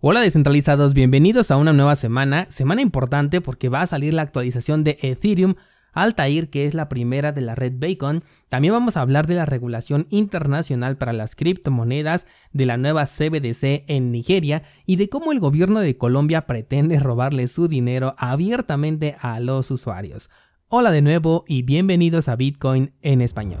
Hola descentralizados, bienvenidos a una nueva semana, semana importante porque va a salir la actualización de Ethereum Altair, que es la primera de la red Bacon. También vamos a hablar de la regulación internacional para las criptomonedas, de la nueva CBDC en Nigeria y de cómo el gobierno de Colombia pretende robarle su dinero abiertamente a los usuarios. Hola de nuevo y bienvenidos a Bitcoin en español.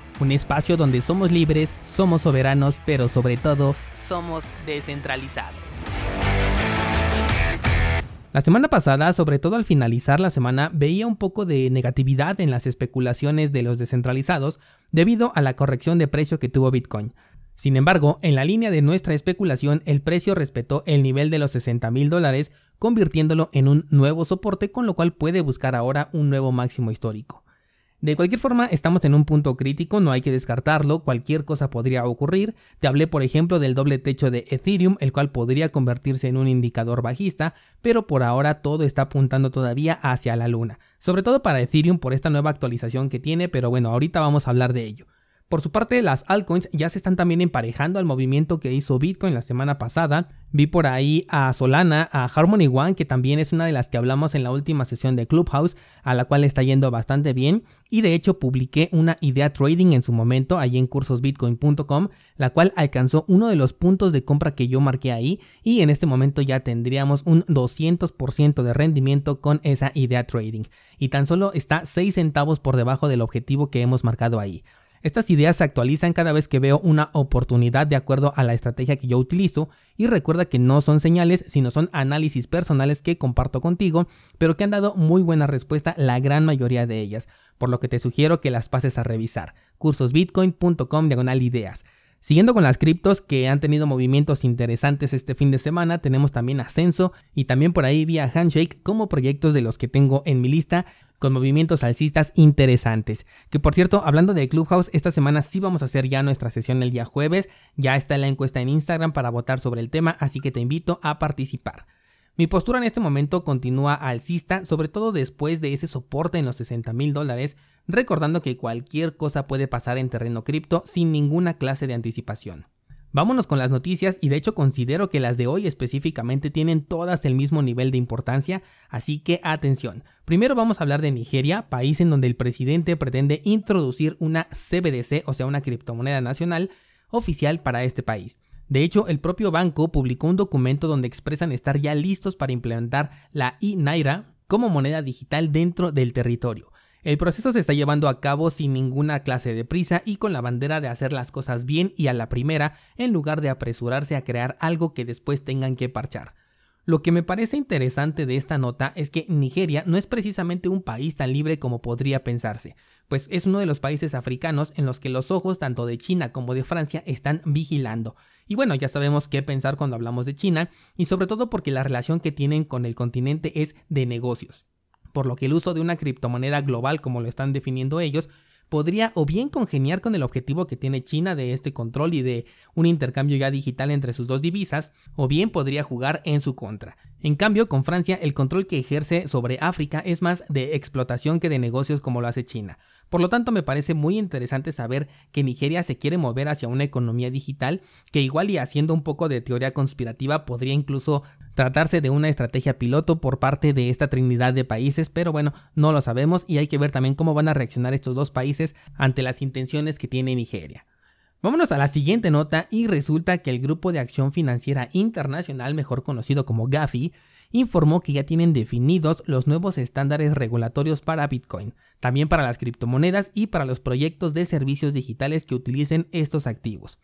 un espacio donde somos libres, somos soberanos, pero sobre todo somos descentralizados. La semana pasada, sobre todo al finalizar la semana, veía un poco de negatividad en las especulaciones de los descentralizados debido a la corrección de precio que tuvo Bitcoin. Sin embargo, en la línea de nuestra especulación, el precio respetó el nivel de los 60 mil dólares, convirtiéndolo en un nuevo soporte, con lo cual puede buscar ahora un nuevo máximo histórico. De cualquier forma, estamos en un punto crítico, no hay que descartarlo, cualquier cosa podría ocurrir. Te hablé, por ejemplo, del doble techo de Ethereum, el cual podría convertirse en un indicador bajista, pero por ahora todo está apuntando todavía hacia la luna. Sobre todo para Ethereum por esta nueva actualización que tiene, pero bueno, ahorita vamos a hablar de ello. Por su parte, las altcoins ya se están también emparejando al movimiento que hizo Bitcoin la semana pasada. Vi por ahí a Solana, a Harmony One, que también es una de las que hablamos en la última sesión de Clubhouse, a la cual está yendo bastante bien. Y de hecho publiqué una idea trading en su momento allí en cursosbitcoin.com, la cual alcanzó uno de los puntos de compra que yo marqué ahí. Y en este momento ya tendríamos un 200% de rendimiento con esa idea trading. Y tan solo está 6 centavos por debajo del objetivo que hemos marcado ahí. Estas ideas se actualizan cada vez que veo una oportunidad de acuerdo a la estrategia que yo utilizo y recuerda que no son señales, sino son análisis personales que comparto contigo, pero que han dado muy buena respuesta la gran mayoría de ellas, por lo que te sugiero que las pases a revisar. cursosbitcoin.com diagonal ideas. Siguiendo con las criptos que han tenido movimientos interesantes este fin de semana, tenemos también Ascenso y también por ahí vía Handshake como proyectos de los que tengo en mi lista con movimientos alcistas interesantes. Que por cierto, hablando de Clubhouse, esta semana sí vamos a hacer ya nuestra sesión el día jueves. Ya está la encuesta en Instagram para votar sobre el tema, así que te invito a participar. Mi postura en este momento continúa alcista, sobre todo después de ese soporte en los 60 mil dólares, recordando que cualquier cosa puede pasar en terreno cripto sin ninguna clase de anticipación. Vámonos con las noticias y de hecho considero que las de hoy específicamente tienen todas el mismo nivel de importancia, así que atención. Primero vamos a hablar de Nigeria, país en donde el presidente pretende introducir una CBDC, o sea, una criptomoneda nacional oficial para este país. De hecho, el propio banco publicó un documento donde expresan estar ya listos para implementar la e-Naira como moneda digital dentro del territorio. El proceso se está llevando a cabo sin ninguna clase de prisa y con la bandera de hacer las cosas bien y a la primera, en lugar de apresurarse a crear algo que después tengan que parchar. Lo que me parece interesante de esta nota es que Nigeria no es precisamente un país tan libre como podría pensarse, pues es uno de los países africanos en los que los ojos tanto de China como de Francia están vigilando. Y bueno, ya sabemos qué pensar cuando hablamos de China, y sobre todo porque la relación que tienen con el continente es de negocios por lo que el uso de una criptomoneda global como lo están definiendo ellos podría o bien congeniar con el objetivo que tiene China de este control y de un intercambio ya digital entre sus dos divisas, o bien podría jugar en su contra. En cambio, con Francia, el control que ejerce sobre África es más de explotación que de negocios como lo hace China. Por lo tanto, me parece muy interesante saber que Nigeria se quiere mover hacia una economía digital, que igual y haciendo un poco de teoría conspirativa podría incluso tratarse de una estrategia piloto por parte de esta trinidad de países, pero bueno, no lo sabemos y hay que ver también cómo van a reaccionar estos dos países ante las intenciones que tiene Nigeria. Vámonos a la siguiente nota y resulta que el Grupo de Acción Financiera Internacional, mejor conocido como GAFI, informó que ya tienen definidos los nuevos estándares regulatorios para Bitcoin, también para las criptomonedas y para los proyectos de servicios digitales que utilicen estos activos.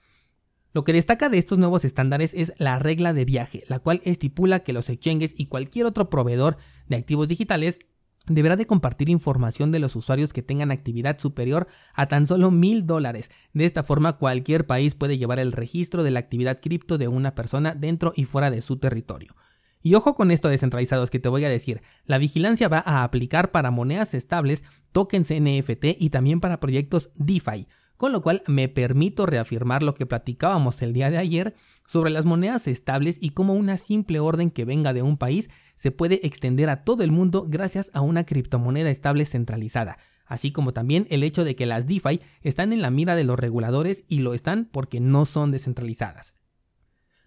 Lo que destaca de estos nuevos estándares es la regla de viaje, la cual estipula que los exchanges y cualquier otro proveedor de activos digitales deberá de compartir información de los usuarios que tengan actividad superior a tan solo mil dólares. De esta forma, cualquier país puede llevar el registro de la actividad cripto de una persona dentro y fuera de su territorio. Y ojo con esto descentralizados que te voy a decir, la vigilancia va a aplicar para monedas estables, tokens NFT y también para proyectos DeFi, con lo cual me permito reafirmar lo que platicábamos el día de ayer sobre las monedas estables y cómo una simple orden que venga de un país se puede extender a todo el mundo gracias a una criptomoneda estable centralizada, así como también el hecho de que las DeFi están en la mira de los reguladores y lo están porque no son descentralizadas.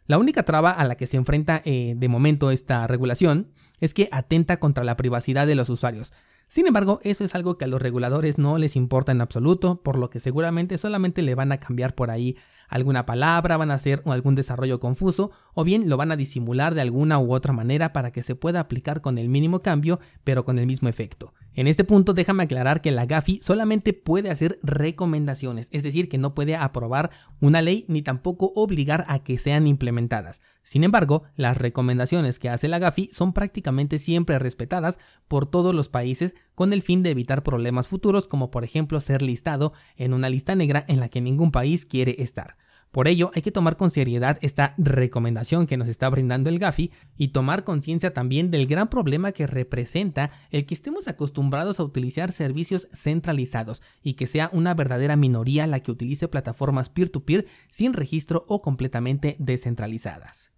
La única traba a la que se enfrenta eh, de momento esta regulación es que atenta contra la privacidad de los usuarios. Sin embargo, eso es algo que a los reguladores no les importa en absoluto, por lo que seguramente solamente le van a cambiar por ahí alguna palabra, van a hacer algún desarrollo confuso o bien lo van a disimular de alguna u otra manera para que se pueda aplicar con el mínimo cambio pero con el mismo efecto. En este punto déjame aclarar que la GAFI solamente puede hacer recomendaciones, es decir, que no puede aprobar una ley ni tampoco obligar a que sean implementadas. Sin embargo, las recomendaciones que hace la GAFI son prácticamente siempre respetadas por todos los países con el fin de evitar problemas futuros como por ejemplo ser listado en una lista negra en la que ningún país quiere estar. Por ello, hay que tomar con seriedad esta recomendación que nos está brindando el GAFI y tomar conciencia también del gran problema que representa el que estemos acostumbrados a utilizar servicios centralizados y que sea una verdadera minoría la que utilice plataformas peer-to-peer sin registro o completamente descentralizadas.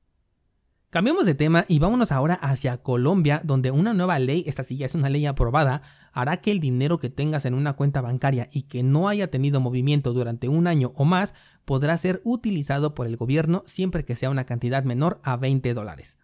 Cambiemos de tema y vámonos ahora hacia Colombia, donde una nueva ley, esta sí ya es una ley aprobada, hará que el dinero que tengas en una cuenta bancaria y que no haya tenido movimiento durante un año o más podrá ser utilizado por el gobierno siempre que sea una cantidad menor a 20 dólares.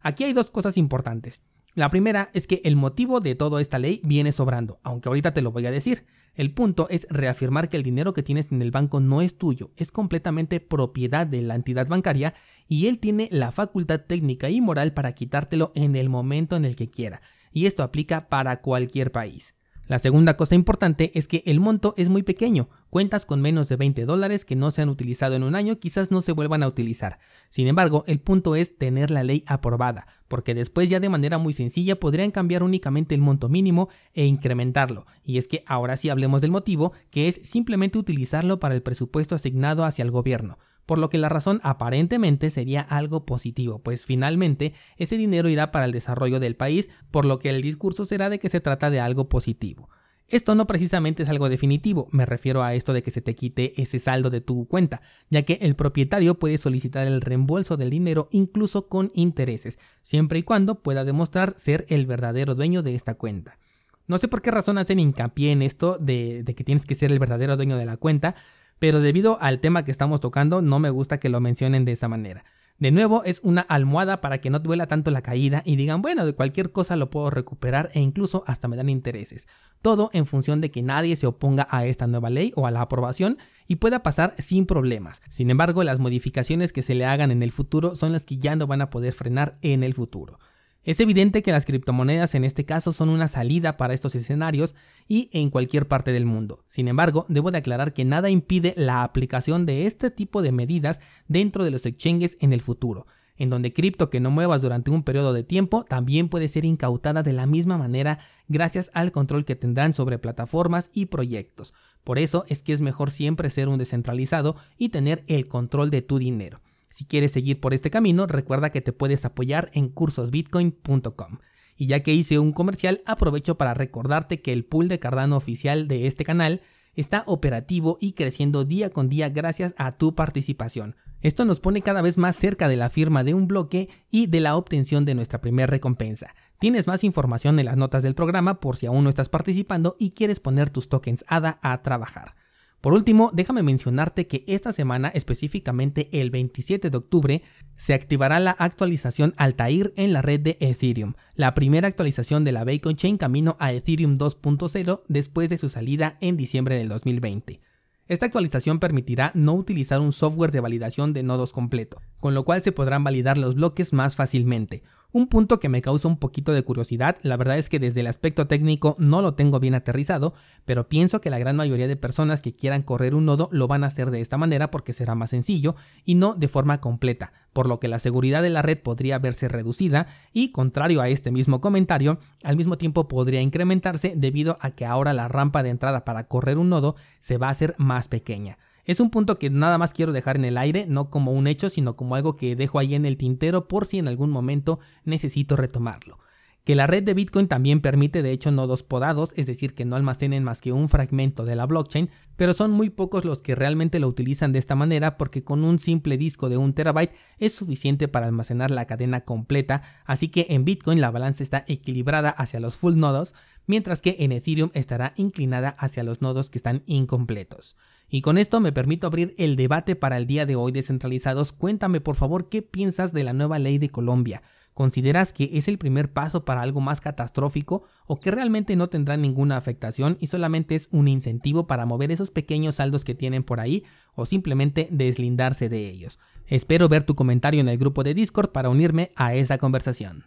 Aquí hay dos cosas importantes. La primera es que el motivo de toda esta ley viene sobrando, aunque ahorita te lo voy a decir. El punto es reafirmar que el dinero que tienes en el banco no es tuyo, es completamente propiedad de la entidad bancaria y él tiene la facultad técnica y moral para quitártelo en el momento en el que quiera, y esto aplica para cualquier país. La segunda cosa importante es que el monto es muy pequeño, cuentas con menos de 20 dólares que no se han utilizado en un año quizás no se vuelvan a utilizar. Sin embargo, el punto es tener la ley aprobada, porque después ya de manera muy sencilla podrían cambiar únicamente el monto mínimo e incrementarlo. Y es que ahora sí hablemos del motivo, que es simplemente utilizarlo para el presupuesto asignado hacia el gobierno por lo que la razón aparentemente sería algo positivo, pues finalmente ese dinero irá para el desarrollo del país, por lo que el discurso será de que se trata de algo positivo. Esto no precisamente es algo definitivo, me refiero a esto de que se te quite ese saldo de tu cuenta, ya que el propietario puede solicitar el reembolso del dinero incluso con intereses, siempre y cuando pueda demostrar ser el verdadero dueño de esta cuenta. No sé por qué razón hacen hincapié en esto de, de que tienes que ser el verdadero dueño de la cuenta, pero debido al tema que estamos tocando no me gusta que lo mencionen de esa manera. De nuevo, es una almohada para que no duela tanto la caída y digan, bueno, de cualquier cosa lo puedo recuperar e incluso hasta me dan intereses. Todo en función de que nadie se oponga a esta nueva ley o a la aprobación y pueda pasar sin problemas. Sin embargo, las modificaciones que se le hagan en el futuro son las que ya no van a poder frenar en el futuro. Es evidente que las criptomonedas en este caso son una salida para estos escenarios y en cualquier parte del mundo. Sin embargo, debo de aclarar que nada impide la aplicación de este tipo de medidas dentro de los exchanges en el futuro, en donde cripto que no muevas durante un periodo de tiempo también puede ser incautada de la misma manera gracias al control que tendrán sobre plataformas y proyectos. Por eso es que es mejor siempre ser un descentralizado y tener el control de tu dinero. Si quieres seguir por este camino, recuerda que te puedes apoyar en cursosbitcoin.com. Y ya que hice un comercial, aprovecho para recordarte que el pool de Cardano oficial de este canal está operativo y creciendo día con día gracias a tu participación. Esto nos pone cada vez más cerca de la firma de un bloque y de la obtención de nuestra primera recompensa. Tienes más información en las notas del programa por si aún no estás participando y quieres poner tus tokens ADA a trabajar. Por último, déjame mencionarte que esta semana, específicamente el 27 de octubre, se activará la actualización Altair en la red de Ethereum, la primera actualización de la Bacon Chain camino a Ethereum 2.0 después de su salida en diciembre del 2020. Esta actualización permitirá no utilizar un software de validación de nodos completo, con lo cual se podrán validar los bloques más fácilmente. Un punto que me causa un poquito de curiosidad, la verdad es que desde el aspecto técnico no lo tengo bien aterrizado, pero pienso que la gran mayoría de personas que quieran correr un nodo lo van a hacer de esta manera porque será más sencillo y no de forma completa, por lo que la seguridad de la red podría verse reducida y, contrario a este mismo comentario, al mismo tiempo podría incrementarse debido a que ahora la rampa de entrada para correr un nodo se va a hacer más pequeña. Es un punto que nada más quiero dejar en el aire, no como un hecho, sino como algo que dejo ahí en el tintero por si en algún momento necesito retomarlo. Que la red de Bitcoin también permite de hecho nodos podados, es decir, que no almacenen más que un fragmento de la blockchain, pero son muy pocos los que realmente lo utilizan de esta manera porque con un simple disco de un terabyte es suficiente para almacenar la cadena completa, así que en Bitcoin la balanza está equilibrada hacia los full nodos, mientras que en Ethereum estará inclinada hacia los nodos que están incompletos. Y con esto me permito abrir el debate para el día de hoy descentralizados. Cuéntame por favor qué piensas de la nueva ley de Colombia. ¿Consideras que es el primer paso para algo más catastrófico o que realmente no tendrá ninguna afectación y solamente es un incentivo para mover esos pequeños saldos que tienen por ahí o simplemente deslindarse de ellos? Espero ver tu comentario en el grupo de Discord para unirme a esa conversación.